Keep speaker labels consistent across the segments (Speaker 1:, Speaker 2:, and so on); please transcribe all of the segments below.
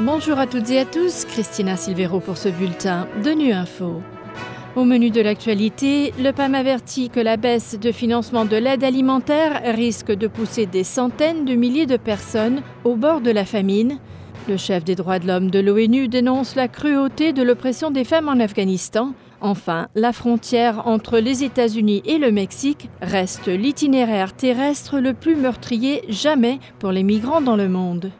Speaker 1: Bonjour à toutes et à tous, Christina Silvero pour ce bulletin de Nu Info. Au menu de l'actualité, le PAM avertit que la baisse de financement de l'aide alimentaire risque de pousser des centaines de milliers de personnes au bord de la famine. Le chef des droits de l'homme de l'ONU dénonce la cruauté de l'oppression des femmes en Afghanistan. Enfin, la frontière entre les États-Unis et le Mexique reste l'itinéraire terrestre le plus meurtrier jamais pour les migrants dans le monde.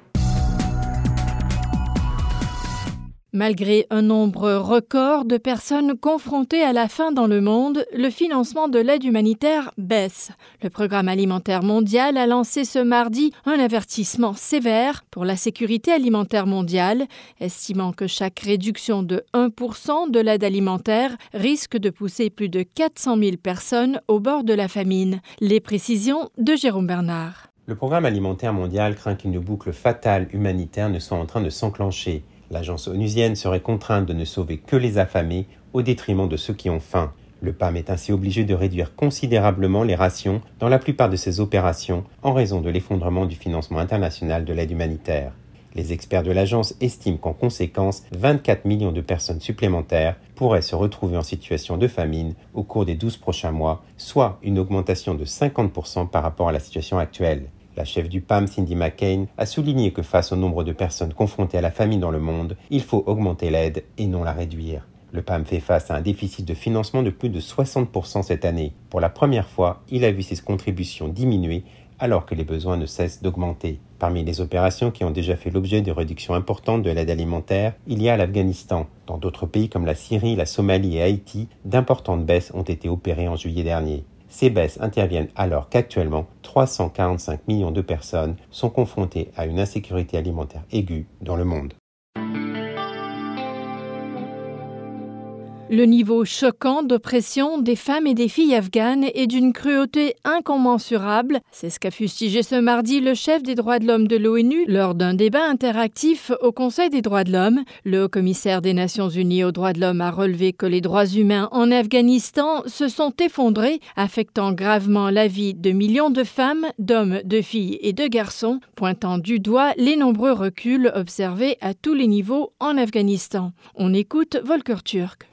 Speaker 1: Malgré un nombre record de personnes confrontées à la faim dans le monde, le financement de l'aide humanitaire baisse. Le Programme alimentaire mondial a lancé ce mardi un avertissement sévère pour la sécurité alimentaire mondiale, estimant que chaque réduction de 1% de l'aide alimentaire risque de pousser plus de 400 000 personnes au bord de la famine. Les précisions de Jérôme Bernard.
Speaker 2: Le Programme alimentaire mondial craint qu'une boucle fatale humanitaire ne soit en train de s'enclencher. L'agence onusienne serait contrainte de ne sauver que les affamés au détriment de ceux qui ont faim. Le PAM est ainsi obligé de réduire considérablement les rations dans la plupart de ses opérations en raison de l'effondrement du financement international de l'aide humanitaire. Les experts de l'agence estiment qu'en conséquence, 24 millions de personnes supplémentaires pourraient se retrouver en situation de famine au cours des 12 prochains mois, soit une augmentation de 50% par rapport à la situation actuelle. La chef du PAM, Cindy McCain, a souligné que face au nombre de personnes confrontées à la famine dans le monde, il faut augmenter l'aide et non la réduire. Le PAM fait face à un déficit de financement de plus de 60% cette année. Pour la première fois, il a vu ses contributions diminuer alors que les besoins ne cessent d'augmenter. Parmi les opérations qui ont déjà fait l'objet de réductions importantes de l'aide alimentaire, il y a l'Afghanistan. Dans d'autres pays comme la Syrie, la Somalie et Haïti, d'importantes baisses ont été opérées en juillet dernier. Ces baisses interviennent alors qu'actuellement 345 millions de personnes sont confrontées à une insécurité alimentaire aiguë dans le monde.
Speaker 1: Le niveau choquant d'oppression des femmes et des filles afghanes est d'une cruauté incommensurable. C'est ce qu'a fustigé ce mardi le chef des droits de l'homme de l'ONU lors d'un débat interactif au Conseil des droits de l'homme. Le haut-commissaire des Nations unies aux droits de l'homme a relevé que les droits humains en Afghanistan se sont effondrés, affectant gravement la vie de millions de femmes, d'hommes, de filles et de garçons, pointant du doigt les nombreux reculs observés à tous les niveaux en Afghanistan. On écoute Volker Turk.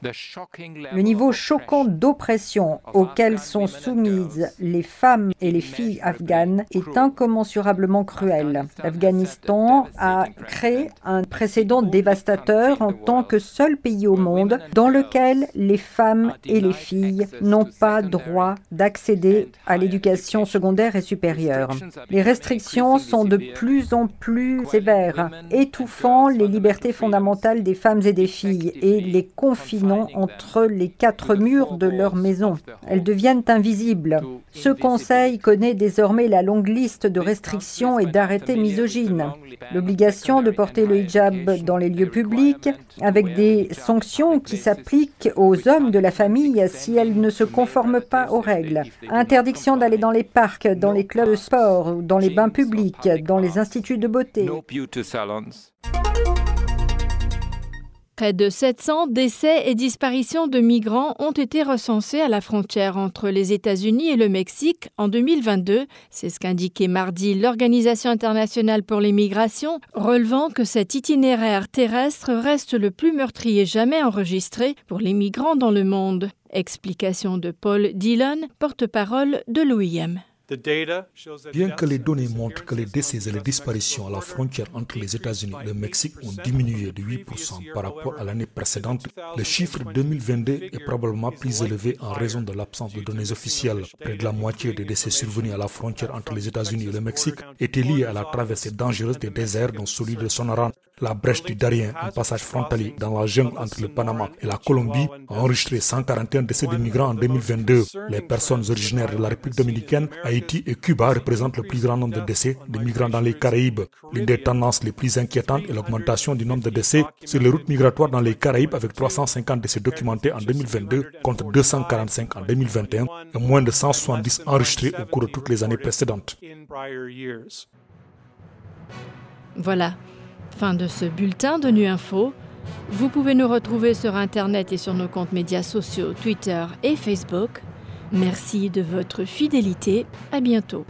Speaker 3: Le niveau choquant d'oppression auquel sont soumises les femmes et les filles afghanes est incommensurablement cruel. L'Afghanistan a créé un précédent dévastateur en tant que seul pays au monde dans lequel les femmes et les filles n'ont pas droit d'accéder à l'éducation secondaire et supérieure. Les restrictions sont de plus en plus sévères, étouffant les libertés fondamentales des femmes et des filles et les confinant entre les quatre murs de leur maison. Elles deviennent invisibles. Ce Conseil connaît désormais la longue liste de restrictions et d'arrêtés misogynes. L'obligation de porter le hijab dans les lieux publics, avec des sanctions qui s'appliquent aux hommes de la famille si elles ne se conforment pas aux règles. Interdiction d'aller dans les parcs, dans les clubs de sport, dans les bains publics, dans les instituts de beauté.
Speaker 1: Près de 700 décès et disparitions de migrants ont été recensés à la frontière entre les États-Unis et le Mexique en 2022. C'est ce qu'indiquait mardi l'Organisation internationale pour les migrations, relevant que cet itinéraire terrestre reste le plus meurtrier jamais enregistré pour les migrants dans le monde. Explication de Paul Dillon, porte-parole de l'OIM.
Speaker 4: Bien que les données montrent que les décès et les disparitions à la frontière entre les États-Unis et le Mexique ont diminué de 8% par rapport à l'année précédente, le chiffre 2022 est probablement plus élevé en raison de l'absence de données officielles. Près de la moitié des décès survenus à la frontière entre les États-Unis et le Mexique étaient liés à la traversée dangereuse des déserts dont celui de Sonoran. La brèche du Darien, un passage frontalier dans la jungle entre le Panama et la Colombie, a enregistré 141 décès de migrants en 2022. Les personnes originaires de la République dominicaine, Haïti et Cuba représentent le plus grand nombre de décès de migrants dans les Caraïbes. L'une des tendances les plus inquiétantes est l'augmentation du nombre de décès sur les routes migratoires dans les Caraïbes avec 350 décès documentés en 2022 contre 245 en 2021 et moins de 170 enregistrés au cours de toutes les années précédentes.
Speaker 1: Voilà, fin de ce bulletin de Nu Info. Vous pouvez nous retrouver sur Internet et sur nos comptes médias sociaux Twitter et Facebook. Merci de votre fidélité. À bientôt.